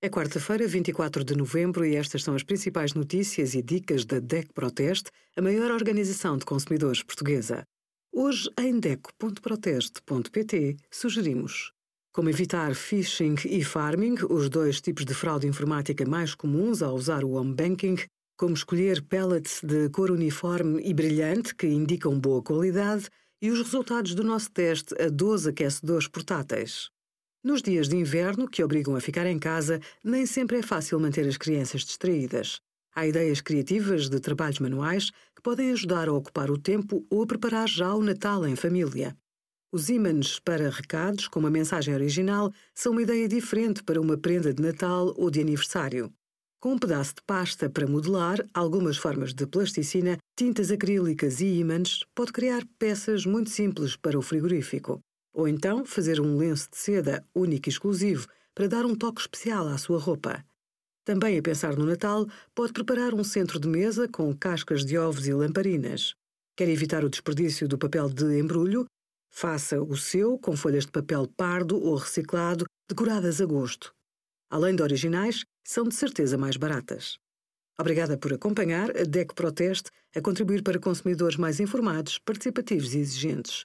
É quarta-feira, 24 de novembro, e estas são as principais notícias e dicas da DEC Proteste, a maior organização de consumidores portuguesa. Hoje, em DEC.proteste.pt, sugerimos como evitar phishing e farming, os dois tipos de fraude informática mais comuns ao usar o home banking, como escolher pellets de cor uniforme e brilhante que indicam boa qualidade e os resultados do nosso teste a 12 aquecedores portáteis. Nos dias de inverno, que obrigam a ficar em casa, nem sempre é fácil manter as crianças distraídas. Há ideias criativas de trabalhos manuais que podem ajudar a ocupar o tempo ou a preparar já o Natal em família. Os ímãs para recados, com uma mensagem original, são uma ideia diferente para uma prenda de Natal ou de aniversário. Com um pedaço de pasta para modelar, algumas formas de plasticina, tintas acrílicas e ímãs, pode criar peças muito simples para o frigorífico. Ou então fazer um lenço de seda único e exclusivo para dar um toque especial à sua roupa. Também a pensar no Natal, pode preparar um centro de mesa com cascas de ovos e lamparinas. Quer evitar o desperdício do papel de embrulho? Faça o seu com folhas de papel pardo ou reciclado, decoradas a gosto. Além de originais, são de certeza mais baratas. Obrigada por acompanhar a DEC Proteste a contribuir para consumidores mais informados, participativos e exigentes.